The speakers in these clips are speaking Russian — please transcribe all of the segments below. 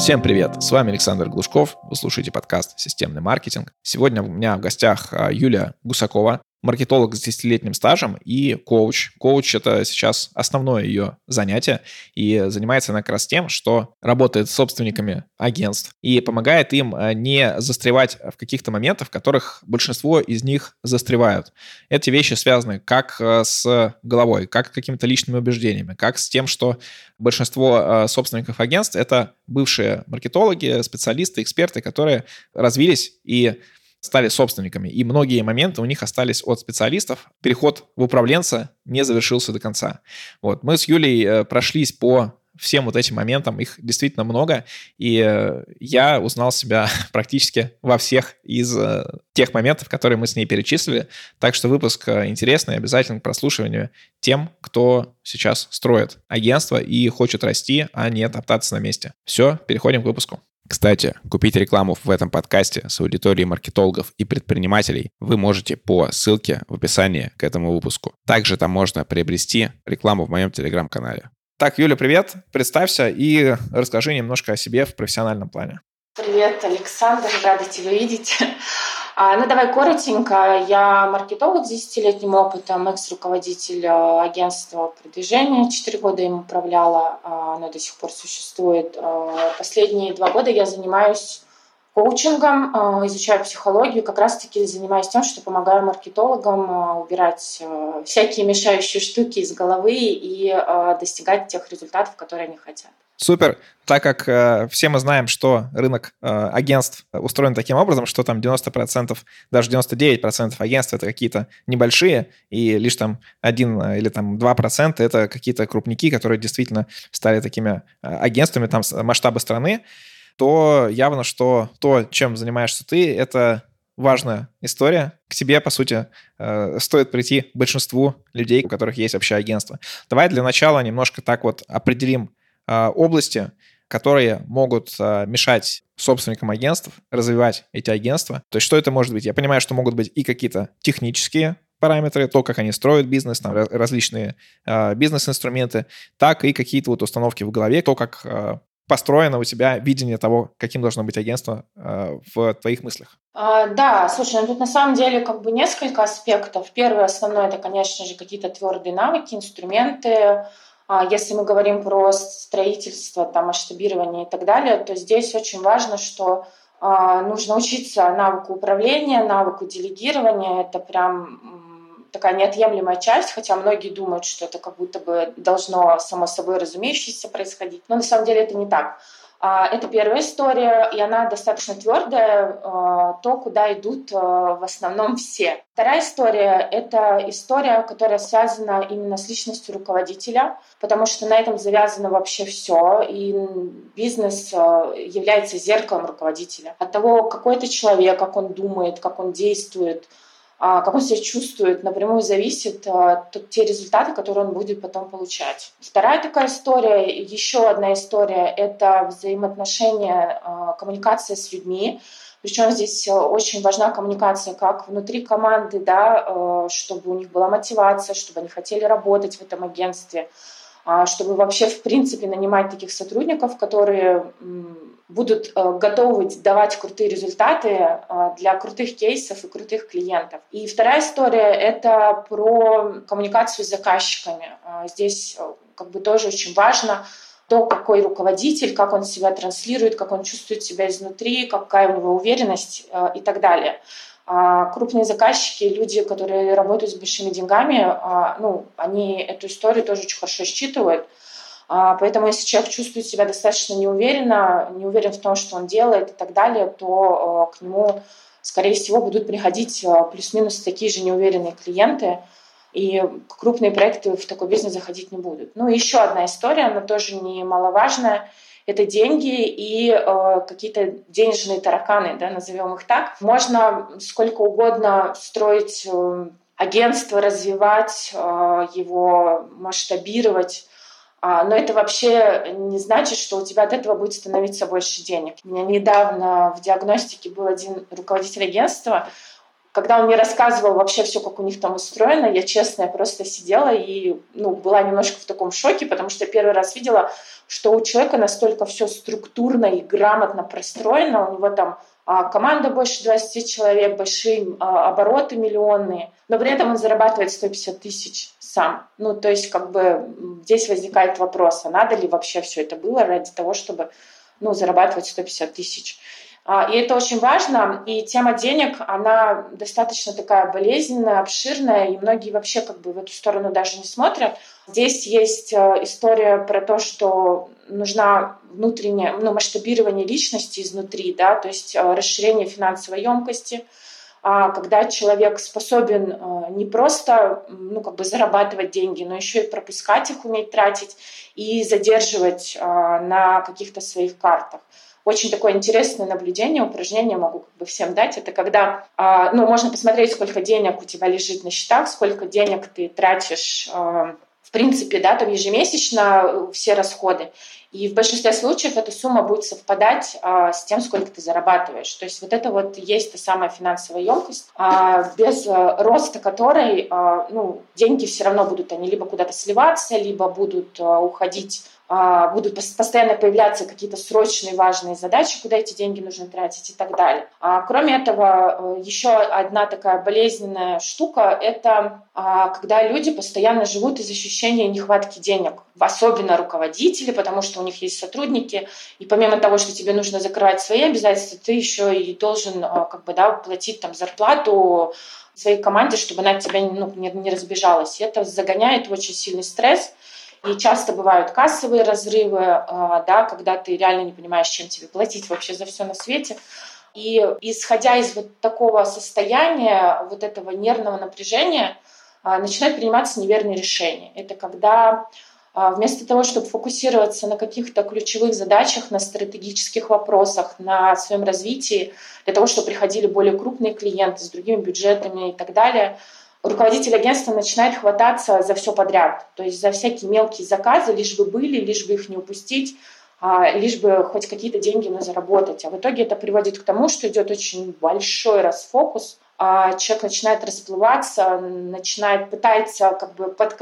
Всем привет! С вами Александр Глушков. Вы слушаете подкаст «Системный маркетинг». Сегодня у меня в гостях а, Юлия Гусакова, маркетолог с 10-летним стажем и коуч. Коуч — это сейчас основное ее занятие, и занимается она как раз тем, что работает с собственниками агентств и помогает им э, не застревать в каких-то моментах, в которых большинство из них застревают. Эти вещи связаны как э, с головой, как с какими-то личными убеждениями, как с тем, что большинство э, собственников агентств — это бывшие маркетологи, специалисты, эксперты, которые развились и стали собственниками, и многие моменты у них остались от специалистов. Переход в управленца не завершился до конца. Вот. Мы с Юлей э, прошлись по всем вот этим моментам, их действительно много, и э, я узнал себя практически во всех из э, тех моментов, которые мы с ней перечислили. Так что выпуск интересный, обязательно к прослушиванию тем, кто сейчас строит агентство и хочет расти, а не топтаться на месте. Все, переходим к выпуску. Кстати, купить рекламу в этом подкасте с аудиторией маркетологов и предпринимателей вы можете по ссылке в описании к этому выпуску. Также там можно приобрести рекламу в моем телеграм-канале. Так, Юля, привет. Представься и расскажи немножко о себе в профессиональном плане. Привет, Александр. Рада тебя видеть. А, ну, давай коротенько. Я маркетолог с 10-летним опытом, экс-руководитель а, агентства продвижения. Четыре года им управляла, а, оно до сих пор существует. Последние два года я занимаюсь коучингом, изучаю психологию, как раз-таки занимаюсь тем, что помогаю маркетологам убирать всякие мешающие штуки из головы и достигать тех результатов, которые они хотят. Супер. Так как э, все мы знаем, что рынок э, агентств устроен таким образом, что там 90%, даже 99% агентств это какие-то небольшие, и лишь там 1 или там 2% это какие-то крупники, которые действительно стали такими э, агентствами там масштаба страны, то явно, что то, чем занимаешься ты, это важная история. К тебе, по сути, э, стоит прийти большинству людей, у которых есть вообще агентство. Давай для начала немножко так вот определим а, области, которые могут а, мешать собственникам агентств развивать эти агентства. То есть что это может быть? Я понимаю, что могут быть и какие-то технические параметры, то, как они строят бизнес, там различные э, бизнес-инструменты, так и какие-то вот установки в голове, то, как э, построено у тебя видение того, каким должно быть агентство э, в твоих мыслях. А, да, слушай, ну тут на самом деле как бы несколько аспектов. Первый основной это, конечно же, какие-то твердые навыки, инструменты, а если мы говорим про строительство, там, масштабирование и так далее, то здесь очень важно, что а, нужно учиться навыку управления, навыку делегирования. Это прям такая неотъемлемая часть, хотя многие думают, что это как будто бы должно само собой разумеющееся происходить. Но на самом деле это не так. А, это первая история, и она достаточно твердая, а, то, куда идут а, в основном все. Вторая история — это история, которая связана именно с личностью руководителя, потому что на этом завязано вообще все, и бизнес является зеркалом руководителя. От того, какой это человек, как он думает, как он действует — как он себя чувствует, напрямую зависит а, те результаты, которые он будет потом получать. Вторая такая история, еще одна история — это взаимоотношения, а, коммуникация с людьми. Причем здесь очень важна коммуникация как внутри команды, да, чтобы у них была мотивация, чтобы они хотели работать в этом агентстве, чтобы вообще в принципе нанимать таких сотрудников, которые будут э, готовы давать крутые результаты э, для крутых кейсов и крутых клиентов. И вторая история — это про коммуникацию с заказчиками. Э, здесь как бы тоже очень важно то, какой руководитель, как он себя транслирует, как он чувствует себя изнутри, какая у него уверенность и так далее. А крупные заказчики, люди, которые работают с большими деньгами, ну, они эту историю тоже очень хорошо считывают — поэтому если человек чувствует себя достаточно неуверенно, не уверен в том, что он делает и так далее, то а, к нему, скорее всего, будут приходить а, плюс-минус такие же неуверенные клиенты, и крупные проекты в такой бизнес заходить не будут. Ну еще одна история, она тоже немаловажная, это деньги и э, какие-то денежные тараканы, да, назовем их так. Можно сколько угодно строить э, агентство, развивать э, его, масштабировать, а, но это вообще не значит, что у тебя от этого будет становиться больше денег. У меня недавно в диагностике был один руководитель агентства, когда он мне рассказывал вообще все, как у них там устроено, я честно, я просто сидела и ну, была немножко в таком шоке, потому что я первый раз видела, что у человека настолько все структурно и грамотно простроено, у него там а, команда больше 20 человек, большие а, обороты миллионные, но при этом он зарабатывает 150 тысяч сам. Ну, то есть, как бы здесь возникает вопрос, а надо ли вообще все это было ради того, чтобы ну, зарабатывать 150 тысяч. А, и это очень важно. И тема денег, она достаточно такая болезненная, обширная, и многие вообще как бы в эту сторону даже не смотрят. Здесь есть э, история про то, что нужна внутреннее ну, масштабирование личности изнутри, да, то есть э, расширение финансовой емкости, а когда человек способен э, не просто ну, как бы зарабатывать деньги, но еще и пропускать их, уметь тратить и задерживать на каких-то своих картах. Очень такое интересное наблюдение, упражнение могу как бы всем дать. Это когда, а, ну, можно посмотреть, сколько денег у тебя лежит на счетах, сколько денег ты тратишь а, в принципе, да, там ежемесячно все расходы. И в большинстве случаев эта сумма будет совпадать а, с тем, сколько ты зарабатываешь. То есть вот это вот есть та самая финансовая емкость, без а, роста которой ну, деньги все равно будут, они либо куда-то сливаться, либо будут а, уходить будут постоянно появляться какие-то срочные важные задачи, куда эти деньги нужно тратить и так далее. А кроме этого, э, еще одна такая болезненная штука – это а, когда люди постоянно живут из ощущения нехватки денег, особенно руководители, потому что у них есть сотрудники, и помимо того, что тебе нужно закрывать свои обязательства, ты еще и должен а, как бы, да, платить там зарплату своей команде, чтобы она от тебя ну, не, не разбежалась. И это загоняет в очень сильный стресс, и часто бывают кассовые разрывы, а, да, когда ты реально не понимаешь, чем тебе платить вообще за все на свете. И исходя из вот такого состояния, вот этого нервного напряжения, а, начинают приниматься неверные решения. Это когда а, вместо того, чтобы фокусироваться на каких-то ключевых задачах, на стратегических вопросах, на своем развитии, для того, чтобы приходили более крупные клиенты с другими бюджетами и так далее – руководитель агентства начинает хвататься за все подряд, то есть за всякие мелкие заказы, лишь бы были, лишь бы их не упустить, а, лишь бы хоть какие-то деньги на заработать. А в итоге это приводит к тому, что идет очень большой расфокус, человек начинает расплываться, начинает пытается как бы под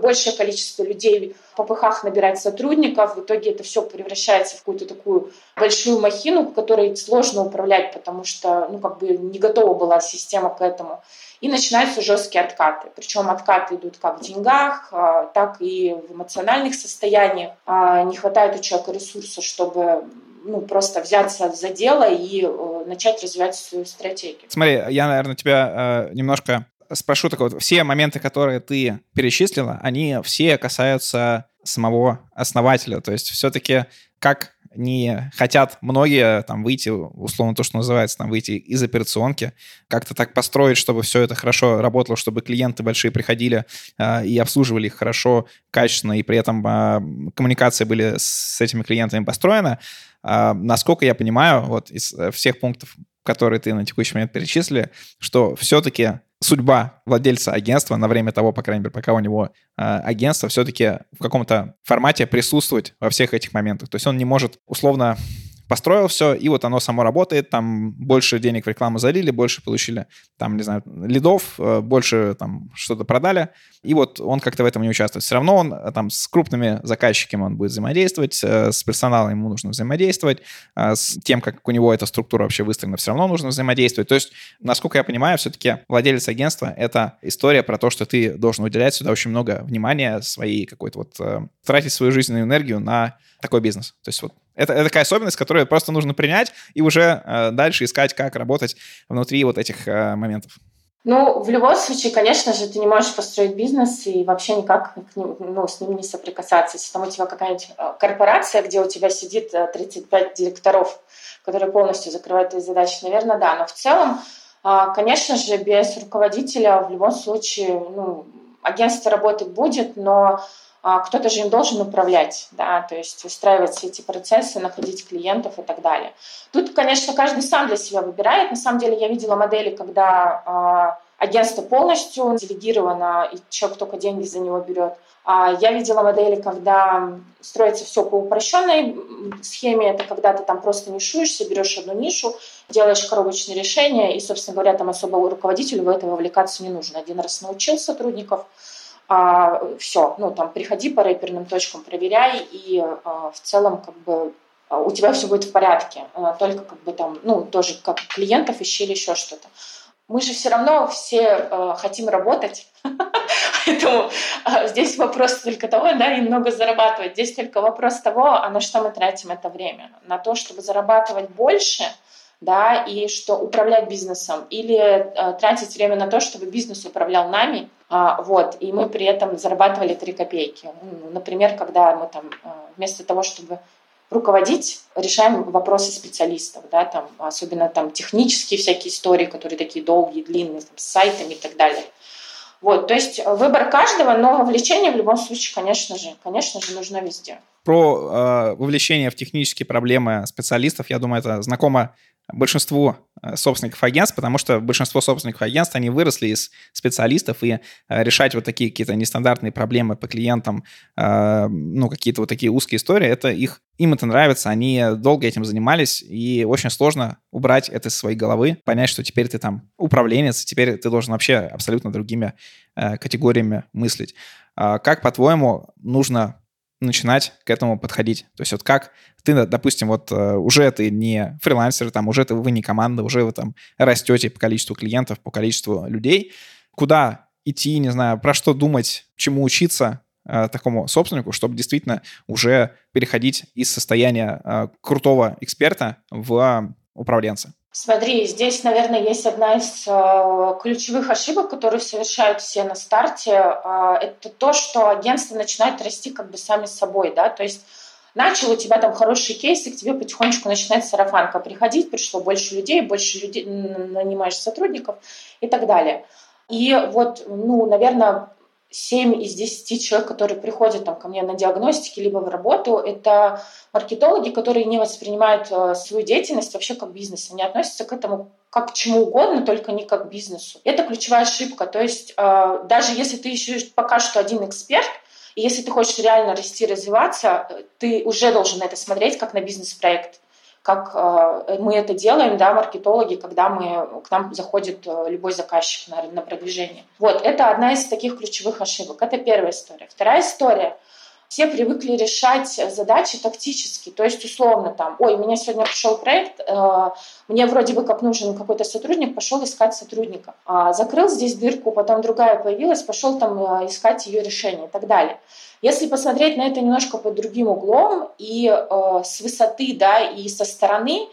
большее количество людей в попыхах набирать сотрудников. В итоге это все превращается в какую-то такую большую махину, которой сложно управлять, потому что ну, как бы не готова была система к этому. И начинаются жесткие откаты. Причем откаты идут как в деньгах, а, так и в эмоциональных состояниях. А, не хватает у человека ресурса, чтобы ну, просто взяться за дело и э, начать развивать свою стратегию. Смотри, я, наверное, тебя э, немножко спрошу так вот. Все моменты, которые ты перечислила, они все касаются самого основателя. То есть все-таки как не хотят многие там выйти, условно то, что называется, там выйти из операционки, как-то так построить, чтобы все это хорошо работало, чтобы клиенты большие приходили э, и обслуживали их хорошо, качественно, и при этом э, коммуникации были с этими клиентами построены. Э, насколько я понимаю, вот из э, всех пунктов, которые ты на текущий момент перечислили, что все-таки судьба владельца агентства на время того, по крайней мере, пока у него э, агентство, все-таки в каком-то формате присутствовать во всех этих моментах. То есть он не может условно построил все, и вот оно само работает, там больше денег в рекламу залили, больше получили, там, не знаю, лидов, э, больше там что-то продали, и вот он как-то в этом не участвует. Все равно он э, там с крупными заказчиками он будет взаимодействовать, э, с персоналом ему нужно взаимодействовать, с тем, как у него эта структура вообще выстроена, все равно нужно взаимодействовать. То есть, насколько я понимаю, все-таки владелец агентства — это история про то, что ты должен уделять сюда очень много внимания своей какой-то вот, тратить свою жизненную энергию на такой бизнес. То есть вот это, это такая особенность, которую просто нужно принять и уже э, дальше искать, как работать внутри вот этих э, моментов. Ну, в любом случае, конечно же, ты не можешь построить бизнес и вообще никак к ним, ну, с ним не соприкасаться. Если там у тебя какая-нибудь э, корпорация, где у тебя сидит 35 э, директоров, которые полностью закрывают твои задачи, наверное, да. Но в целом, э, конечно же, без руководителя в любом случае ну, агентство работать будет, но а, кто-то же им должен управлять, да, то есть устраивать все эти процессы, находить клиентов и так далее. Тут, конечно, каждый сам для себя выбирает. На самом деле я видела модели, когда а, агентство полностью делегировано, и человек только деньги за него берет. А я видела модели, когда строится все по упрощенной схеме. Это когда ты там просто нишуешься, берешь одну нишу, делаешь коробочные решения, и, собственно говоря, там особо руководителю в это вовлекаться не нужно. Один раз научил сотрудников, а, все, ну там приходи по рэперным точкам, проверяй, и а, в целом как бы а, у тебя все будет в порядке. А, только как бы там, ну тоже как клиентов ищи или еще что-то. Мы же все равно все э, хотим работать, поэтому э, здесь вопрос только того, да, и много зарабатывать. Здесь только вопрос того, а на что мы тратим это время. На то, чтобы зарабатывать больше – да, и что управлять бизнесом, или э, тратить время на то, чтобы бизнес управлял нами, вот, и мы при этом зарабатывали 3 копейки. Ну, например, когда мы там э, вместо того, чтобы руководить, решаем вопросы специалистов, да, там, особенно там технические всякие истории, которые такие долгие, длинные, там, с сайтами и так далее. Вот, то есть выбор каждого, но вовлечение в любом случае, конечно же, конечно же, нужно везде. Про э, вовлечение в технические проблемы специалистов, я думаю, это знакомо большинству э, собственников агентств, потому что большинство собственников агентств, они выросли из специалистов, и э, решать вот такие какие-то нестандартные проблемы по клиентам, ну, какие-то вот такие узкие истории, это их, им это нравится, они долго этим занимались, и очень сложно убрать это из своей головы, понять, что теперь ты там управленец, теперь ты должен вообще абсолютно другими категориями мыслить. А как, по-твоему, нужно начинать к этому подходить. То есть вот как ты, допустим, вот э, уже ты не фрилансер, там уже ты, вы не команда, уже вы там растете по количеству клиентов, по количеству людей. Куда идти, не знаю, про что думать, чему учиться э, такому собственнику, чтобы действительно уже переходить из состояния э, крутого эксперта в управленца? Смотри, здесь, наверное, есть одна из э, ключевых ошибок, которые совершают все на старте. Э, это то, что агентство начинает расти как бы сами собой, да, то есть начал у тебя там хороший кейс, и к тебе потихонечку начинает сарафанка приходить, пришло больше людей, больше людей нанимаешь сотрудников и так далее. И вот, ну, наверное, 7 из 10 человек, которые приходят там, ко мне на диагностики либо в работу, это маркетологи, которые не воспринимают э, свою деятельность вообще как бизнес. Они относятся к этому как к чему угодно, только не как к бизнесу. Это ключевая ошибка. То есть э, даже если ты еще пока что один эксперт, и если ты хочешь реально расти, развиваться, э, ты уже должен на это смотреть как на бизнес-проект как э, мы это делаем, да, маркетологи, когда мы, к нам заходит э, любой заказчик на, на продвижение. Вот, это одна из таких ключевых ошибок. Это первая история. Вторая история – все привыкли решать задачи тактически. То есть, условно, там, ой, у меня сегодня пришел проект, э, мне вроде бы как нужен какой-то сотрудник, пошел искать сотрудника. А, закрыл здесь дырку, потом другая появилась, пошел там э, искать ее решение и так далее. Если посмотреть на это немножко под другим углом и э, с высоты, да, и со стороны,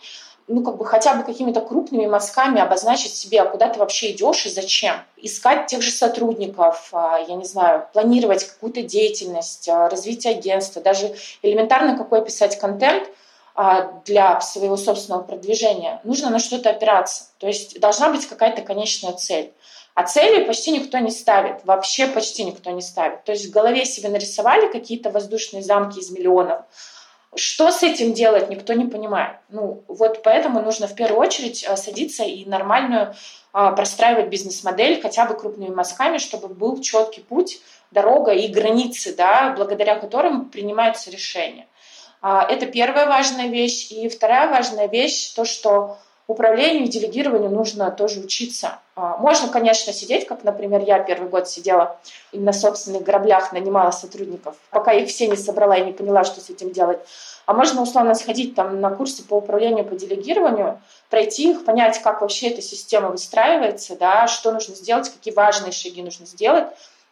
ну, как бы хотя бы какими-то крупными мазками обозначить себе, а куда ты вообще идешь и зачем. Искать тех же сотрудников, а, я не знаю, планировать какую-то деятельность, а, развитие агентства, даже элементарно какой писать контент а, для своего собственного продвижения. Нужно на что-то опираться. То есть должна быть какая-то конечная цель. А цели почти никто не ставит, вообще почти никто не ставит. То есть в голове себе нарисовали какие-то воздушные замки из миллионов, что с этим делать, никто не понимает. Ну, вот поэтому нужно в первую очередь э, садиться и нормальную а, простраивать бизнес-модель хотя бы крупными мазками, чтобы был четкий путь, дорога и границы, да, благодаря которым принимаются решения. А, это первая важная вещь. И вторая важная вещь, то, что управлению и делегированию нужно тоже учиться. А, можно, конечно, сидеть, как, например, я первый год сидела и на собственных граблях нанимала сотрудников, пока их все не собрала и не поняла, что с этим делать. А можно, условно, сходить там на курсы по управлению, по делегированию, пройти их, понять, как вообще эта система выстраивается, да, что нужно сделать, какие важные шаги нужно сделать,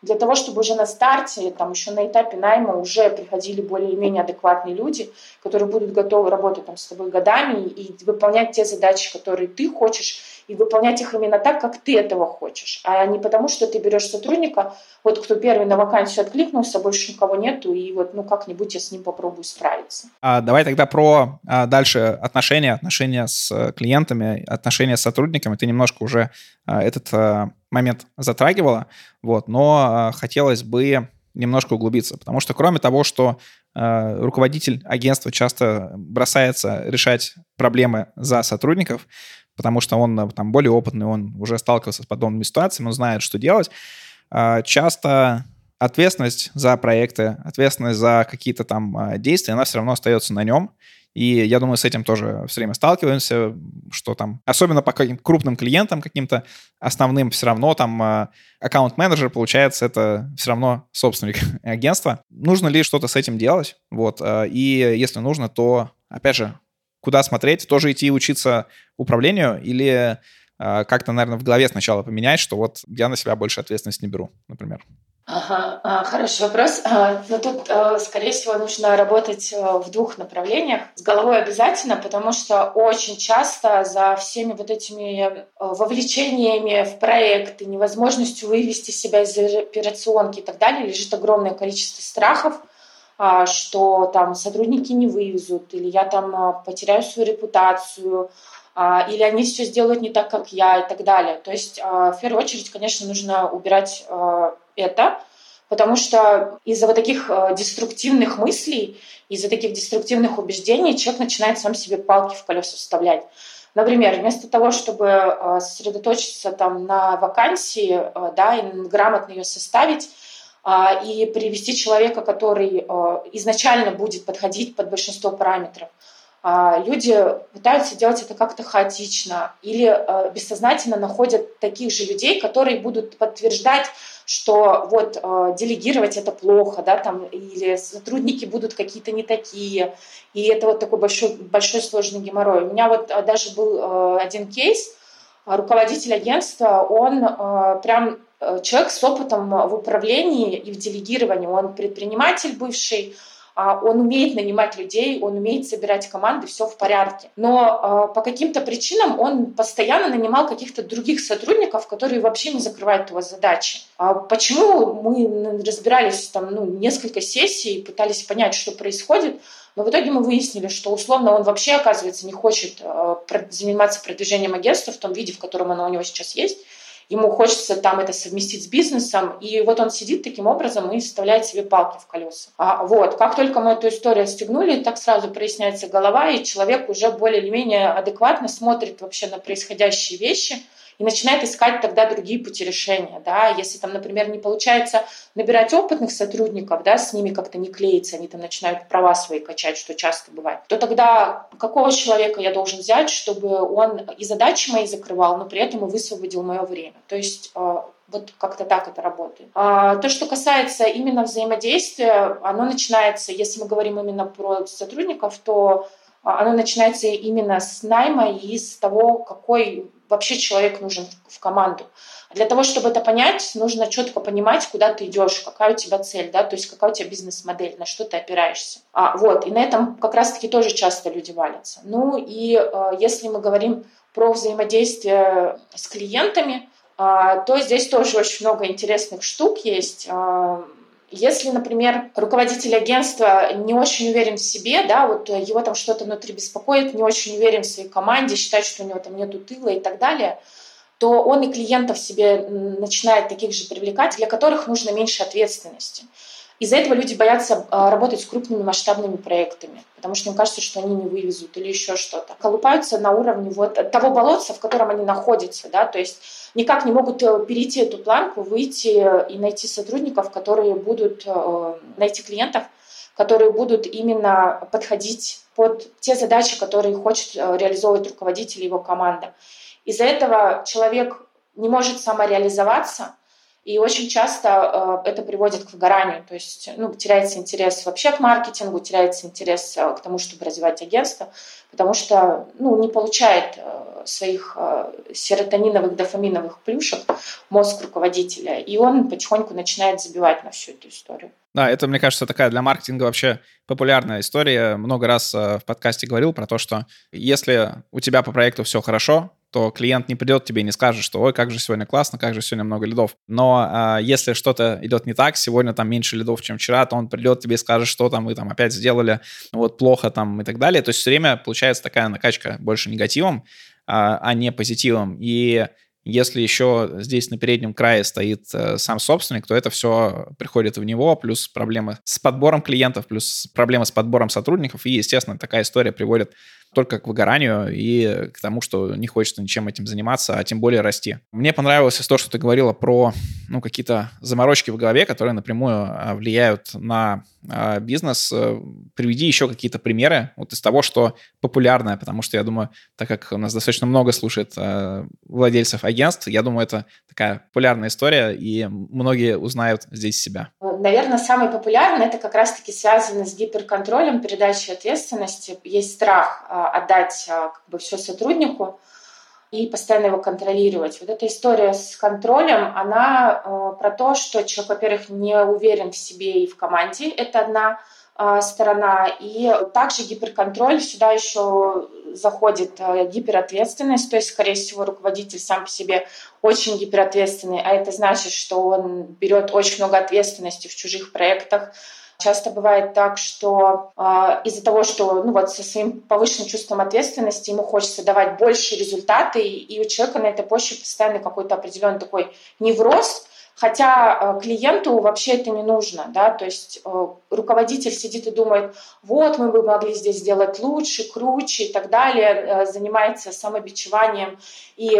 для того, чтобы уже на старте, там еще на этапе найма уже приходили более-менее адекватные люди, которые будут готовы работать там с тобой годами и выполнять те задачи, которые ты хочешь, и выполнять их именно так, как ты этого хочешь, а не потому, что ты берешь сотрудника, вот кто первый на вакансию откликнулся, больше никого нету, и вот ну как-нибудь я с ним попробую справиться. А, давай тогда про а, дальше отношения, отношения с клиентами, отношения с сотрудниками. Ты немножко уже а, этот а, момент затрагивала, вот, но э, хотелось бы немножко углубиться, потому что кроме того, что э, руководитель агентства часто бросается решать проблемы за сотрудников, потому что он э, там более опытный, он уже сталкивался с подобными ситуациями, он знает, что делать, э, часто ответственность за проекты, ответственность за какие-то там а, действия, она все равно остается на нем. И я думаю, с этим тоже все время сталкиваемся, что там, особенно по каким крупным клиентам каким-то основным, все равно там а, аккаунт-менеджер, получается, это все равно собственник агентства. Нужно ли что-то с этим делать? Вот. А, и если нужно, то, опять же, куда смотреть? Тоже идти учиться управлению или как-то, наверное, в голове сначала поменять, что вот я на себя больше ответственность не беру, например. Ага, а, хороший вопрос. А, но тут, а, скорее всего, нужно работать в двух направлениях. С головой обязательно, потому что очень часто за всеми вот этими вовлечениями в проекты, невозможностью вывести себя из операционки и так далее лежит огромное количество страхов, что там сотрудники не вывезут, или я там потеряю свою репутацию, или они все сделают не так, как я и так далее. То есть в первую очередь, конечно, нужно убирать это, потому что из-за вот таких деструктивных мыслей, из-за таких деструктивных убеждений человек начинает сам себе палки в колеса вставлять. Например, вместо того, чтобы сосредоточиться там на вакансии, да, и грамотно ее составить, и привести человека, который изначально будет подходить под большинство параметров, люди пытаются делать это как-то хаотично или бессознательно находят таких же людей, которые будут подтверждать что вот э, делегировать это плохо, да, там, или сотрудники будут какие-то не такие, и это вот такой большой, большой сложный геморрой. У меня вот э, даже был э, один кейс, руководитель агентства, он э, прям э, человек с опытом в управлении и в делегировании, он предприниматель бывший, а, он умеет нанимать людей, он умеет собирать команды, все в порядке. Но а, по каким-то причинам он постоянно нанимал каких-то других сотрудников, которые вообще не закрывают его задачи. А почему мы разбирались там ну, несколько сессий, пытались понять, что происходит, но в итоге мы выяснили, что условно он вообще, оказывается, не хочет заниматься продвижением агентства в том виде, в котором оно у него сейчас есть ему хочется там это совместить с бизнесом, и вот он сидит таким образом и вставляет себе палки в колеса. А, вот, как только мы эту историю отстегнули, так сразу проясняется голова, и человек уже более или менее адекватно смотрит вообще на происходящие вещи – и начинает искать тогда другие пути решения. Да? Если там, например, не получается набирать опытных сотрудников, да, с ними как-то не клеится, они там начинают права свои качать, что часто бывает, то тогда какого человека я должен взять, чтобы он и задачи мои закрывал, но при этом и высвободил мое время. То есть э, вот как-то так это работает. А, то, что касается именно взаимодействия, оно начинается, если мы говорим именно про сотрудников, то а, оно начинается именно с найма и с того, какой вообще человек нужен в команду. Для того, чтобы это понять, нужно четко понимать, куда ты идешь, какая у тебя цель, да, то есть какая у тебя бизнес-модель, на что ты опираешься. А, вот, и на этом как раз-таки тоже часто люди валятся. Ну и э, если мы говорим про взаимодействие с клиентами, э, то здесь тоже очень много интересных штук есть. Э, если, например, руководитель агентства не очень уверен в себе, да, вот его там что-то внутри беспокоит, не очень уверен в своей команде, считает, что у него там нету тыла и так далее, то он и клиентов себе начинает таких же привлекать, для которых нужно меньше ответственности. Из-за этого люди боятся а, работать с крупными масштабными проектами, потому что им кажется, что они не вывезут или еще что-то. Колупаются на уровне вот того болотца, в котором они находятся, да, то есть никак не могут э, перейти эту планку, выйти и найти сотрудников, которые будут, э, найти клиентов, которые будут именно подходить под те задачи, которые хочет э, реализовывать руководитель и его команда. Из-за этого человек не может самореализоваться, и очень часто э, это приводит к выгоранию, то есть ну, теряется интерес вообще к маркетингу, теряется интерес э, к тому, чтобы развивать агентство, потому что ну, не получает э, своих серотониновых, дофаминовых плюшек мозг руководителя, и он потихоньку начинает забивать на всю эту историю. Да, это, мне кажется, такая для маркетинга вообще популярная история. Много раз в подкасте говорил про то, что если у тебя по проекту все хорошо, то клиент не придет тебе и не скажет, что ой, как же сегодня классно, как же сегодня много лидов. Но а, если что-то идет не так, сегодня там меньше лидов, чем вчера, то он придет тебе и скажет, что там мы там опять сделали вот плохо там и так далее. То есть все время получается такая накачка больше негативом, а, а не позитивом. И если еще здесь на переднем крае стоит э, сам собственник, то это все приходит в него, плюс проблемы с подбором клиентов, плюс проблемы с подбором сотрудников. И, естественно, такая история приводит только к выгоранию и к тому, что не хочется ничем этим заниматься, а тем более расти. Мне понравилось то, что ты говорила про ну, какие-то заморочки в голове, которые напрямую а, влияют на бизнес. Э, приведи еще какие-то примеры вот из того, что популярное, потому что я думаю, так как у нас достаточно много слушает а, владельцев агентств, я думаю, это такая популярная история, и многие узнают здесь себя. Наверное, самый популярный это как раз-таки связано с гиперконтролем, передачей ответственности. Есть страх отдать как бы все сотруднику, и постоянно его контролировать. Вот эта история с контролем, она э, про то, что человек, во-первых, не уверен в себе и в команде, это одна э, сторона, и также гиперконтроль, сюда еще заходит э, гиперответственность, то есть, скорее всего, руководитель сам по себе очень гиперответственный, а это значит, что он берет очень много ответственности в чужих проектах, Часто бывает так, что э, из-за того, что ну, вот со своим повышенным чувством ответственности ему хочется давать больше результаты, и, и у человека на этой почве постоянно какой-то определенный такой невроз, Хотя э, клиенту вообще это не нужно, да, то есть э, руководитель сидит и думает, вот мы бы могли здесь сделать лучше, круче и так далее, э, занимается самобичеванием и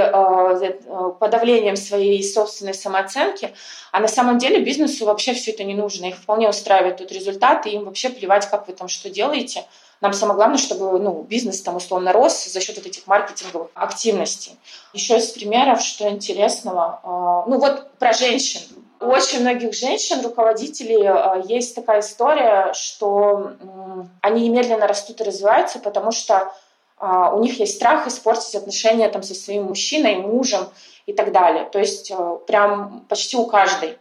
подавлением своей собственной самооценки, а на самом деле бизнесу вообще все это не нужно, их вполне устраивает тот результат, и им вообще плевать, как вы там что делаете, нам самое главное, чтобы ну, бизнес там условно рос за счет вот этих маркетинговых активностей. Еще из примеров, что интересного, а, ну вот про женщин. У очень многих женщин, руководителей, а, есть такая история, что они медленно растут и развиваются, потому что а, у них есть страх испортить отношения там, со своим мужчиной, мужем и так далее. То есть прям почти у каждой.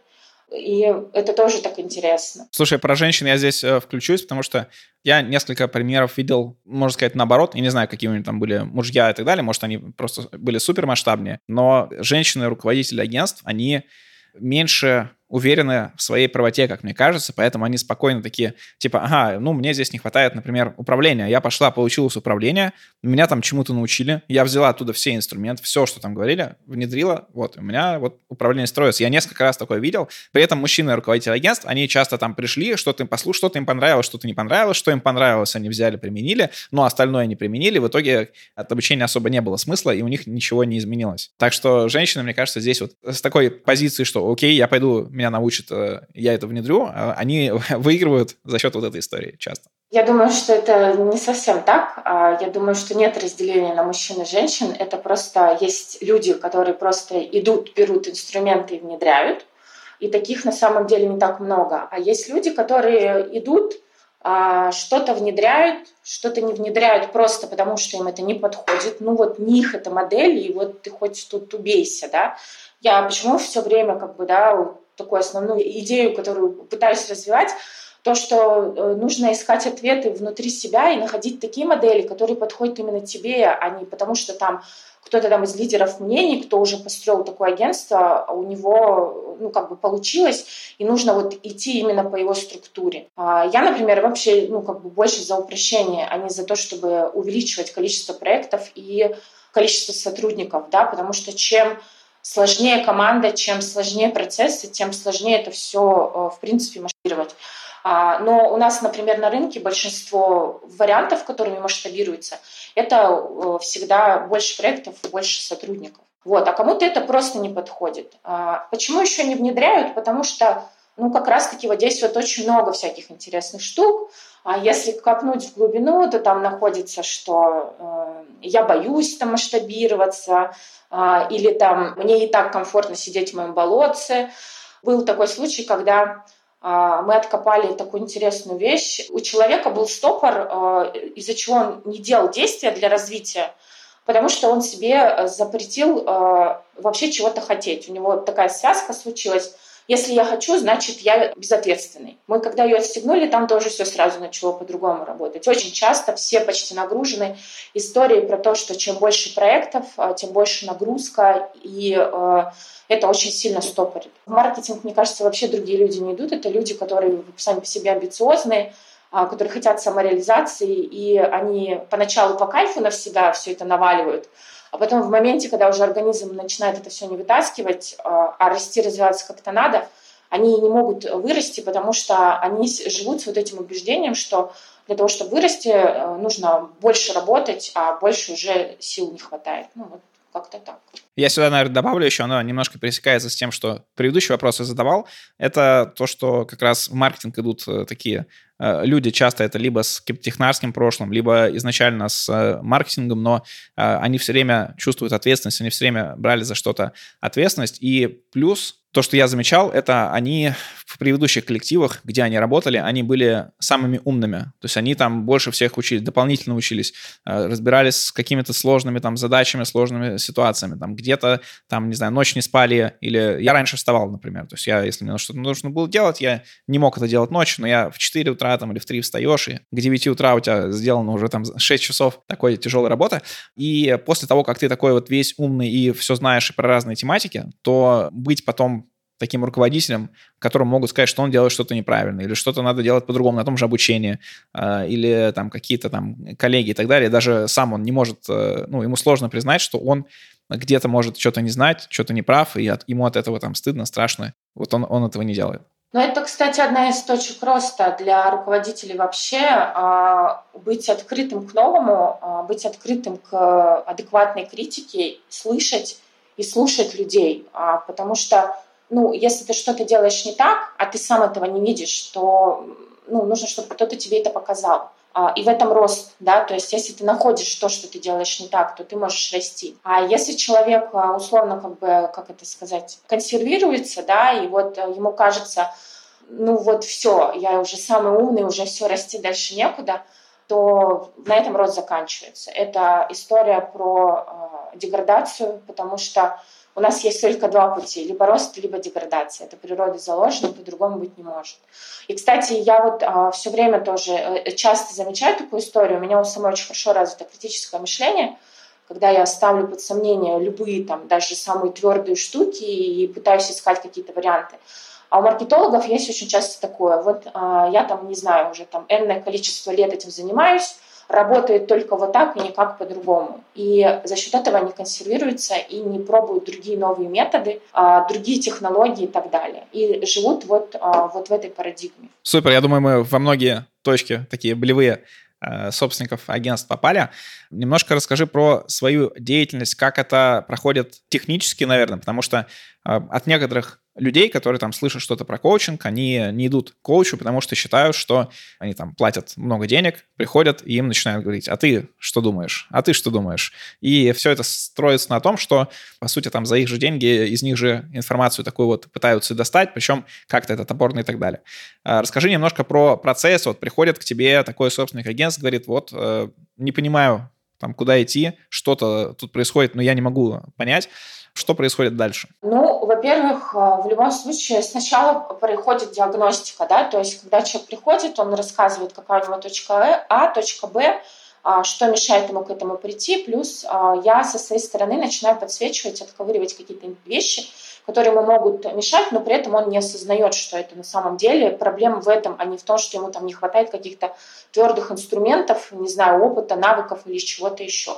И это тоже так интересно. Слушай, про женщин я здесь э, включусь, потому что я несколько примеров видел, можно сказать, наоборот. Я не знаю, какие у них там были мужья и так далее. Может, они просто были супермасштабнее. Но женщины-руководители агентств, они меньше уверены в своей правоте, как мне кажется, поэтому они спокойно такие, типа, ага, ну, мне здесь не хватает, например, управления. Я пошла, получилась управление, меня там чему-то научили, я взяла оттуда все инструменты, все, что там говорили, внедрила, вот, у меня вот управление строится. Я несколько раз такое видел, при этом мужчины, руководители агентств, они часто там пришли, что-то им послушали, что-то им понравилось, что-то не понравилось, что им понравилось, они взяли, применили, но остальное не применили, в итоге от обучения особо не было смысла, и у них ничего не изменилось. Так что женщины, мне кажется, здесь вот с такой позиции, что окей, я пойду меня научат, э, я это внедрю, а они выигрывают за счет вот этой истории часто. Я думаю, что это не совсем так. А я думаю, что нет разделения на мужчин и женщин. Это просто есть люди, которые просто идут, берут инструменты и внедряют. И таких на самом деле не так много. А есть люди, которые идут, а, что-то внедряют, что-то не внедряют просто потому, что им это не подходит. Ну вот не их эта модель, и вот ты хоть тут убейся, да. Я почему все время как бы, да, такую основную идею, которую пытаюсь развивать, то, что э, нужно искать ответы внутри себя и находить такие модели, которые подходят именно тебе, а не потому что там кто-то там из лидеров мнений, кто уже построил такое агентство, у него, ну, как бы получилось, и нужно вот идти именно по его структуре. А я, например, вообще, ну, как бы больше за упрощение, а не за то, чтобы увеличивать количество проектов и количество сотрудников, да, потому что чем сложнее команда, чем сложнее процессы, тем сложнее это все, э, в принципе, масштабировать. А, но у нас, например, на рынке большинство вариантов, которыми масштабируется, это э, всегда больше проектов и больше сотрудников. Вот. А кому-то это просто не подходит. А, почему еще не внедряют? Потому что ну, как раз-таки вот здесь вот очень много всяких интересных штук. А если копнуть в глубину, то там находится, что э, я боюсь там масштабироваться, э, или там мне и так комфортно сидеть в моем болотце. Был такой случай, когда э, мы откопали такую интересную вещь. У человека был стопор, э, из-за чего он не делал действия для развития, потому что он себе запретил э, вообще чего-то хотеть. У него такая связка случилась если я хочу, значит, я безответственный. Мы, когда ее отстегнули, там тоже все сразу начало по-другому работать. Очень часто все почти нагружены историей про то, что чем больше проектов, а, тем больше нагрузка, и э, это очень сильно стопорит. В маркетинг, мне кажется, вообще другие люди не идут. Это люди, которые сами по себе амбициозные, а, которые хотят самореализации, и они поначалу по кайфу навсегда все это наваливают, а потом в моменте, когда уже организм начинает это все не вытаскивать, а, а расти, развиваться как-то надо, они не могут вырасти, потому что они живут с вот этим убеждением, что для того, чтобы вырасти, э, нужно больше работать, а больше уже сил не хватает. Ну, вот как-то так. Я сюда, наверное, добавлю еще, оно немножко пересекается с тем, что предыдущий вопрос я задавал. Это то, что как раз в маркетинг идут э, такие э, люди, часто это либо с технарским прошлым, либо изначально с маркетингом, но они все время чувствуют ответственность, они все время брали за что-то ответственность. И плюс то, что я замечал, это они в предыдущих коллективах, где они работали, они были самыми умными. То есть они там больше всех учились, дополнительно учились, э, разбирались с какими-то сложными там задачами, сложными ситуациями. Там где-то, там, не знаю, ночь не спали, или я раньше вставал, например. То есть я, если мне что-то нужно было делать, я не мог это делать ночью, но я в 4 утра там или в 3 встаешь, и к 9 утра у тебя сделано уже там 6 часов такой тяжелой работы. И после того, как ты такой вот весь умный и все знаешь и про разные тематики, то быть потом таким руководителем, которому могут сказать, что он делает что-то неправильно, или что-то надо делать по-другому на том же обучении, э, или там какие-то там коллеги и так далее. Даже сам он не может, э, ну, ему сложно признать, что он где-то может что-то не знать, что-то не прав, и от, ему от этого там стыдно, страшно. Вот он, он этого не делает. Ну, это, кстати, одна из точек роста для руководителей вообще а, быть открытым к новому, а, быть открытым к адекватной критике, слышать и слушать людей, а, потому что ну, если ты что-то делаешь не так, а ты сам этого не видишь, то ну, нужно, чтобы кто-то тебе это показал. А, и в этом рост, да, то есть если ты находишь то, что ты делаешь не так, то ты можешь расти. А если человек а, условно, как бы, как это сказать, консервируется, да, и вот э, ему кажется, ну вот все, я уже самый умный, уже все, расти дальше некуда, то на этом рост заканчивается. Это история про э, деградацию, потому что у нас есть только два пути, либо рост, либо деградация. Это природой заложено, по-другому быть не может. И, кстати, я вот а, все время тоже э, часто замечаю такую историю. У меня у самой очень хорошо развито критическое мышление, когда я ставлю под сомнение любые там даже самые твердые штуки и пытаюсь искать какие-то варианты. А у маркетологов есть очень часто такое. Вот а, я там, не знаю, уже там энное количество лет этим занимаюсь, работает только вот так и никак по-другому. И за счет этого они консервируются и не пробуют другие новые методы, а, другие технологии и так далее. И живут вот, а, вот в этой парадигме. Супер, я думаю, мы во многие точки такие болевые э, собственников агентств попали. Немножко расскажи про свою деятельность, как это проходит технически, наверное, потому что от некоторых людей, которые там слышат что-то про коучинг, они не идут к коучу, потому что считают, что они там платят много денег, приходят и им начинают говорить, а ты что думаешь? А ты что думаешь? И все это строится на том, что, по сути, там за их же деньги из них же информацию такую вот пытаются достать, причем как-то это топорно и так далее. А, расскажи немножко про процесс. Вот приходит к тебе такой собственник агентств, говорит, вот, э, не понимаю, там, куда идти, что-то тут происходит, но я не могу понять. Что происходит дальше? Ну, во-первых, э, в любом случае сначала происходит диагностика, да, то есть когда человек приходит, он рассказывает, какая у него точка А, точка Б, а, что мешает ему к этому прийти, плюс а, я со своей стороны начинаю подсвечивать, отковыривать какие-то вещи, которые ему могут мешать, но при этом он не осознает, что это на самом деле проблема в этом, а не в том, что ему там не хватает каких-то твердых инструментов, не знаю, опыта, навыков или чего-то еще.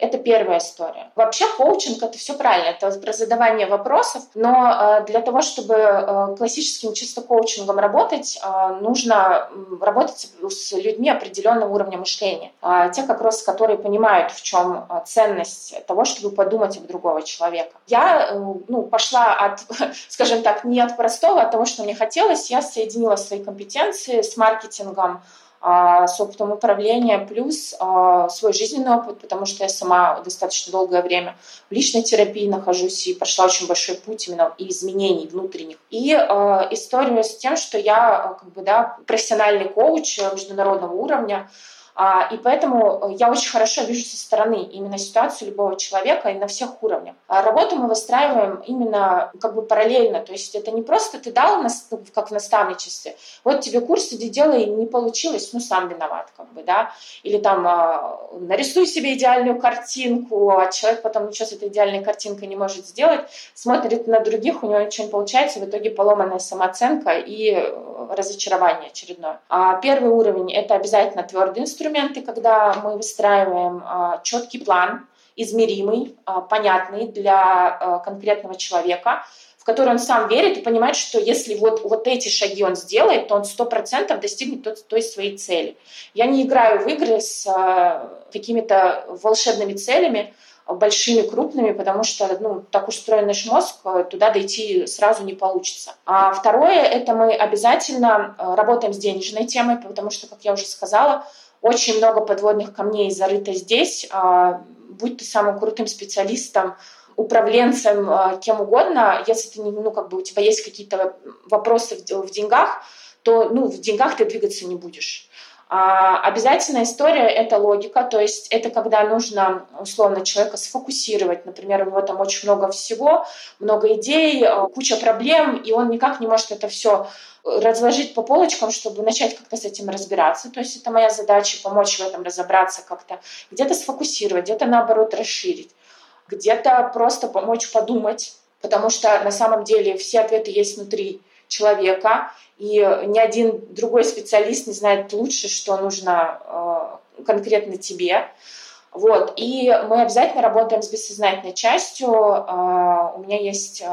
Это первая история. Вообще коучинг это все правильно, это про задавание вопросов, но э, для того, чтобы э, классическим чисто коучингом работать, э, нужно работать с людьми определенного уровня мышления. А те как раз, которые понимают, в чем ценность того, чтобы подумать об другого человека. Я ну, пошла от, скажем так, не от простого, а от того, что мне хотелось. Я соединила свои компетенции с маркетингом, с опытом управления, плюс а, свой жизненный опыт, потому что я сама достаточно долгое время в личной терапии нахожусь и прошла очень большой путь именно и изменений внутренних. И э, историю с тем, что я как бы, да, профессиональный коуч международного уровня, а, и поэтому э, я очень хорошо вижу со стороны именно ситуацию любого человека и на всех уровнях. А работу мы выстраиваем именно как бы параллельно. То есть это не просто ты дал, как в наставничестве, вот тебе курс, иди делай, не получилось, ну сам виноват, как бы, да. Или там а, нарисуй себе идеальную картинку, а человек потом ничего с этой идеальной картинкой не может сделать, смотрит на других, у него ничего не получается, в итоге поломанная самооценка и э, разочарование очередное. А первый уровень — это обязательно твердый инструмент, инструменты, когда мы выстраиваем а, четкий план, измеримый, а, понятный для а, конкретного человека, в который он сам верит и понимает, что если вот, вот эти шаги он сделает, то он сто процентов достигнет той, той своей цели. Я не играю в игры с какими-то волшебными целями, большими, крупными, потому что ну, так устроен наш мозг, туда дойти сразу не получится. А второе, это мы обязательно работаем с денежной темой, потому что, как я уже сказала, очень много подводных камней зарыто здесь. А, будь ты самым крутым специалистом, управленцем, а, кем угодно, если ты ну, как бы у тебя есть какие-то вопросы в деньгах, то ну, в деньгах ты двигаться не будешь. А обязательная история – это логика, то есть это когда нужно условно человека сфокусировать. Например, у него там очень много всего, много идей, а, куча проблем, и он никак не может это все разложить по полочкам, чтобы начать как-то с этим разбираться. То есть это моя задача помочь в этом разобраться как-то, где-то сфокусировать, где-то наоборот расширить, где-то просто помочь подумать, потому что на самом деле все ответы есть внутри человека, и ни один другой специалист не знает лучше, что нужно э, конкретно тебе. Вот. И мы обязательно работаем с бессознательной частью. Э, у меня есть э,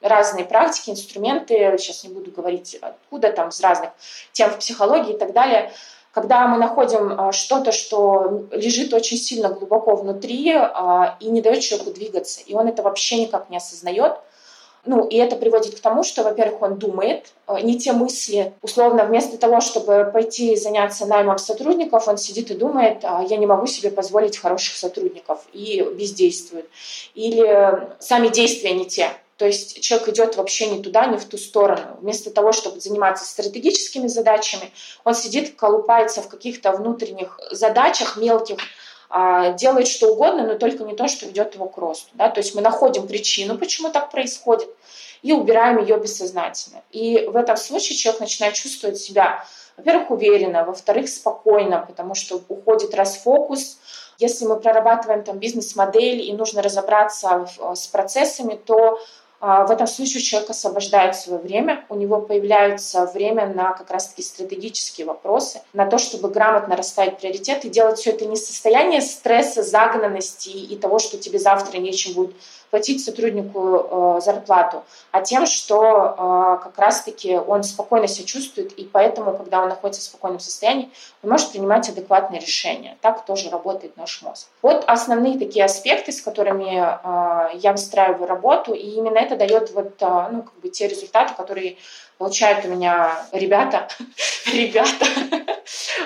разные практики, инструменты, сейчас не буду говорить откуда, там, с разных тем в психологии и так далее, когда мы находим что-то, что лежит очень сильно глубоко внутри и не дает человеку двигаться, и он это вообще никак не осознает, ну, и это приводит к тому, что, во-первых, он думает э, не те мысли. Условно, вместо того, чтобы пойти заняться наймом сотрудников, он сидит и думает, «А, я не могу себе позволить хороших сотрудников, и бездействует. Или сами действия не те. То есть человек идет вообще не туда, не в ту сторону. Вместо того, чтобы заниматься стратегическими задачами, он сидит, колупается в каких-то внутренних задачах мелких, делает что угодно, но только не то, что ведет его к росту. Да? То есть мы находим причину, почему так происходит, и убираем ее бессознательно. И в этом случае человек начинает чувствовать себя, во-первых, уверенно, во-вторых, спокойно, потому что уходит расфокус. Если мы прорабатываем там бизнес-модель и нужно разобраться с процессами, то а, в этом случае человек освобождает свое время, у него появляется время на как раз-таки стратегические вопросы, на то, чтобы грамотно расставить приоритеты делать все это не состояние стресса, загнанности и того, что тебе завтра нечем будет платить сотруднику э, зарплату, а тем, что э, как раз-таки он спокойно себя чувствует, и поэтому, когда он находится в спокойном состоянии, он может принимать адекватные решения. Так тоже работает наш мозг. Вот основные такие аспекты, с которыми э, я выстраиваю работу, и именно это дает вот, ну, как бы те результаты, которые получают у меня ребята, ребята.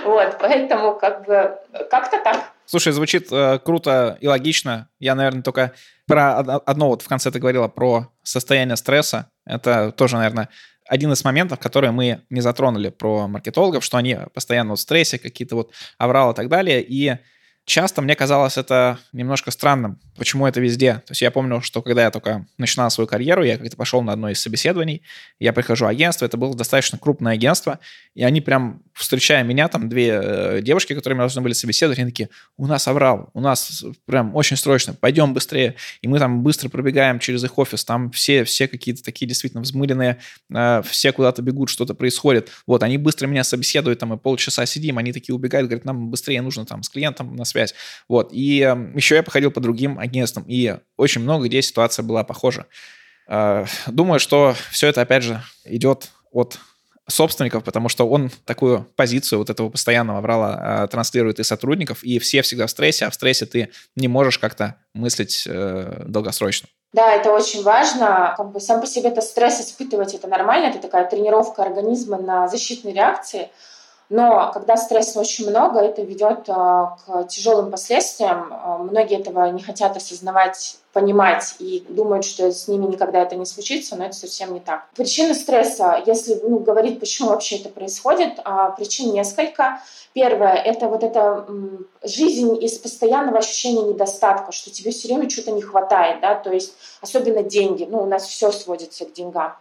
Вот, поэтому как бы как-то так. Слушай, звучит э, круто и логично. Я, наверное, только про одно вот в конце ты говорила про состояние стресса. Это тоже, наверное, один из моментов, которые мы не затронули про маркетологов, что они постоянно в стрессе, какие-то вот авралы и так далее. И часто мне казалось это немножко странным, почему это везде. То есть я помню, что когда я только начинал свою карьеру, я как-то пошел на одно из собеседований, я прихожу в агентство, это было достаточно крупное агентство, и они прям, встречая меня, там две э, девушки, которые должны были собеседовать, они такие, у нас оврал, у нас прям очень срочно, пойдем быстрее. И мы там быстро пробегаем через их офис, там все, все какие-то такие действительно взмыленные, э, все куда-то бегут, что-то происходит. Вот, они быстро меня собеседуют, там, и полчаса сидим, они такие убегают, говорят, нам быстрее нужно там с клиентом на связь. Вот, и э, еще я походил по другим агентством, и очень много где ситуация была похожа. Э, думаю, что все это, опять же, идет от собственников, потому что он такую позицию вот этого постоянного врала э, транслирует и сотрудников, и все всегда в стрессе, а в стрессе ты не можешь как-то мыслить э, долгосрочно. Да, это очень важно. Как бы сам по себе это стресс испытывать, это нормально, это такая тренировка организма на защитные реакции. Но когда стресса очень много, это ведет а, к тяжелым последствиям. А, многие этого не хотят осознавать, понимать и думают, что с ними никогда это не случится, но это совсем не так. Причины стресса, если ну, говорить, почему вообще это происходит, а, причин несколько. Первое – это вот эта жизнь из постоянного ощущения недостатка, что тебе все время что-то не хватает, да, то есть особенно деньги, ну, у нас все сводится к деньгам.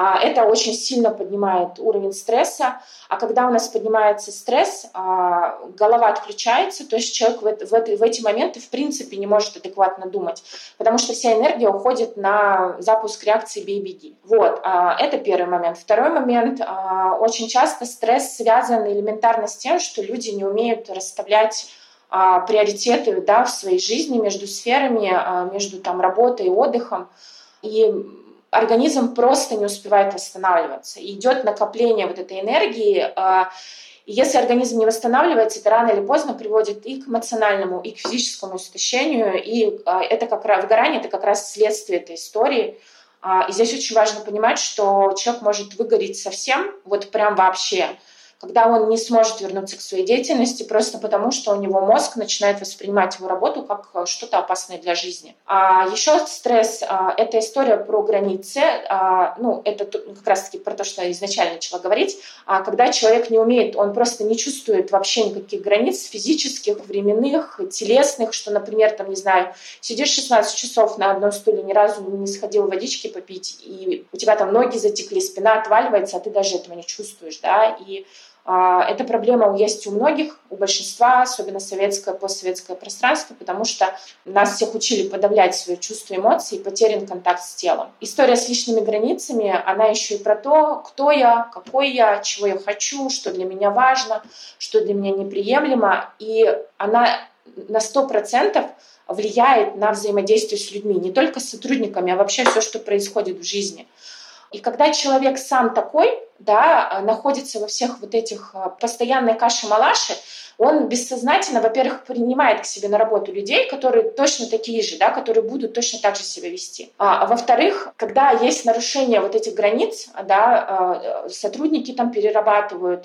А, это очень сильно поднимает уровень стресса. А когда у нас поднимается стресс, а, голова отключается, то есть человек в, в, в эти моменты в принципе не может адекватно думать, потому что вся энергия уходит на запуск реакции «бей-беги». Вот, а, это первый момент. Второй момент. Очень часто стресс связан элементарно с тем, что люди не умеют расставлять приоритеты да, в своей жизни между сферами, между там, работой и отдыхом. И организм просто не успевает восстанавливаться. Идет накопление вот этой энергии, а, и если организм не восстанавливается, это рано или поздно приводит и к эмоциональному, и к физическому истощению. И а, это как раз выгорание, это как раз следствие этой истории. А, и здесь очень важно понимать, что человек может выгореть совсем, вот прям вообще когда он не сможет вернуться к своей деятельности просто потому, что у него мозг начинает воспринимать его работу как э, что-то опасное для жизни. А еще стресс а, – это история про границы. А, ну, это как раз-таки про то, что я изначально начала говорить. А когда человек не умеет, он просто не чувствует вообще никаких границ физических, временных, телесных, что, например, там, не знаю, сидишь 16 часов на одном стуле, ни разу не сходил водички попить, и у тебя там ноги затекли, спина отваливается, а ты даже этого не чувствуешь, да, и эта проблема есть у многих, у большинства, особенно советское, постсоветское пространство, потому что нас всех учили подавлять свои чувства, эмоции и потерян контакт с телом. История с личными границами, она еще и про то, кто я, какой я, чего я хочу, что для меня важно, что для меня неприемлемо. И она на сто процентов влияет на взаимодействие с людьми, не только с сотрудниками, а вообще все, что происходит в жизни. И когда человек сам такой, да, находится во всех вот этих а, постоянной каше-малаше, он бессознательно, во-первых, принимает к себе на работу людей, которые точно такие же, да, которые будут точно так же себя вести. А, а во-вторых, когда есть нарушение вот этих границ, да, а, сотрудники там перерабатывают,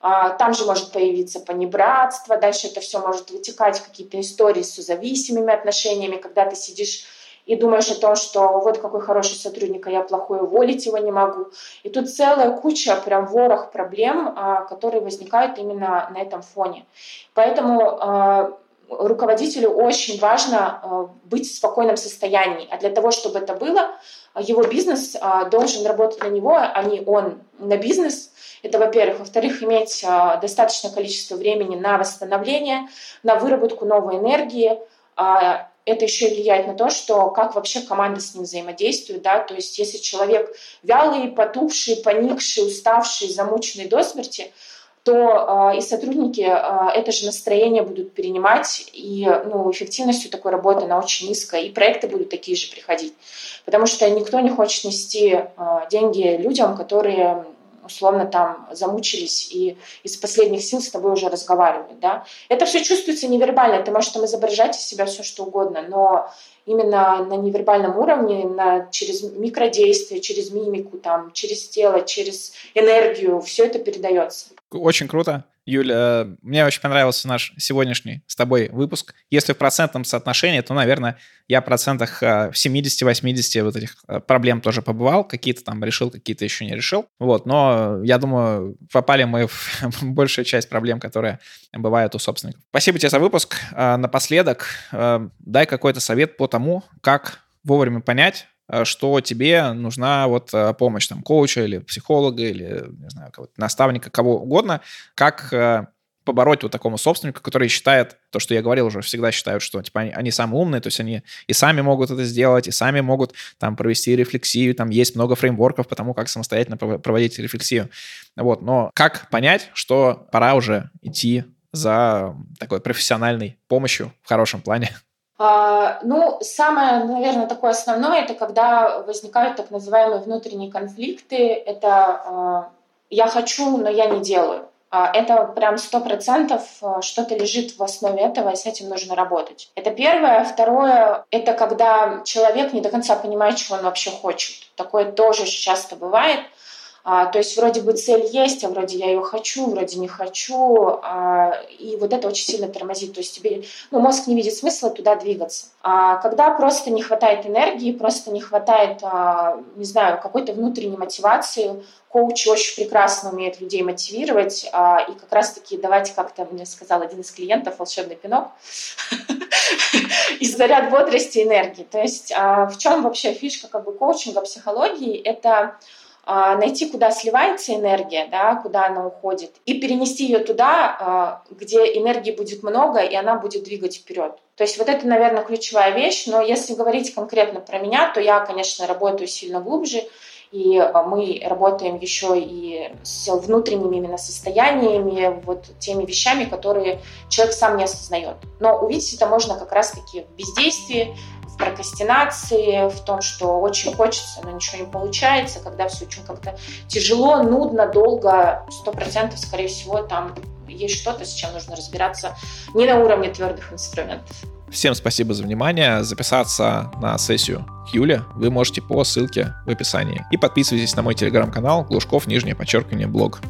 а, там же может появиться понебратство, дальше это все может вытекать в какие-то истории с зависимыми отношениями, когда ты сидишь и думаешь о том, что вот какой хороший сотрудник, а я плохой, уволить его не могу. И тут целая куча, прям ворох проблем, а, которые возникают именно на этом фоне. Поэтому а, руководителю очень важно а, быть в спокойном состоянии. А для того, чтобы это было, его бизнес должен работать на него, а не он на бизнес. Это, во-первых. Во-вторых, иметь достаточное количество времени на восстановление, на выработку новой энергии, это еще влияет на то, что как вообще команда с ним взаимодействует, да, то есть если человек вялый, потухший, поникший, уставший, замученный до смерти, то э, и сотрудники э, это же настроение будут перенимать, и ну, эффективность у такой работы она очень низкая, и проекты будут такие же приходить. Потому что никто не хочет нести э, деньги людям, которые условно там замучились и из последних сил с тобой уже разговаривают, да. Это все чувствуется невербально, ты можешь там изображать из себя все что угодно, но именно на невербальном уровне, на, через микродействие, через мимику, там, через тело, через энергию, все это передается. Очень круто. Юля, мне очень понравился наш сегодняшний с тобой выпуск. Если в процентном соотношении, то, наверное, я в процентах э, в 70-80 вот этих э, проблем тоже побывал. Какие-то там решил, какие-то еще не решил. Вот, но я думаю, попали мы в большую часть проблем, которые бывают у собственников. Спасибо тебе за выпуск. Э, напоследок, дай какой-то совет по тому, как вовремя понять, Э, что тебе нужна вот э, помощь там коуча или психолога или, не знаю, наставника, кого угодно, как э, побороть вот такому собственнику, который считает, то, что я говорил уже, всегда считают, что типа они, они самые умные, то есть они и сами могут это сделать, и сами могут там провести рефлексию, там есть много фреймворков по тому, как самостоятельно проводить рефлексию. Вот, но как понять, что пора уже идти за такой профессиональной помощью в хорошем плане? А, ну, самое, наверное, такое основное, это когда возникают так называемые внутренние конфликты. Это а, я хочу, но я не делаю. А, это прям сто процентов что-то лежит в основе этого, и с этим нужно работать. Это первое. Второе, это когда человек не до конца понимает, чего он вообще хочет. Такое тоже часто бывает. А, то есть вроде бы цель есть, а вроде я ее хочу, вроде не хочу. А, и вот это очень сильно тормозит. То есть тебе ну, мозг не видит смысла туда двигаться. А когда просто не хватает энергии, просто не хватает, а, не знаю, какой-то внутренней мотивации, коуч очень прекрасно умеет людей мотивировать. И как раз-таки давайте как-то мне сказал один из клиентов, волшебный пинок, и заряд бодрости энергии. То есть в чем вообще фишка как бы коучинга, психологии? Это найти, куда сливается энергия, да, куда она уходит, и перенести ее туда, а, где энергии будет много, и она будет двигать вперед. То есть вот это, наверное, ключевая вещь, но если говорить конкретно про меня, то я, конечно, работаю сильно глубже, и а, мы работаем еще и с внутренними именно состояниями, вот теми вещами, которые человек сам не осознает. Но увидеть это можно как раз-таки в бездействии, в прокрастинации, в том, что очень хочется, но ничего не получается, когда все очень как-то тяжело, нудно, долго, сто процентов, скорее всего, там есть что-то, с чем нужно разбираться не на уровне твердых инструментов. Всем спасибо за внимание. Записаться на сессию к Юле вы можете по ссылке в описании. И подписывайтесь на мой телеграм-канал Глушков, нижнее подчеркивание, блог.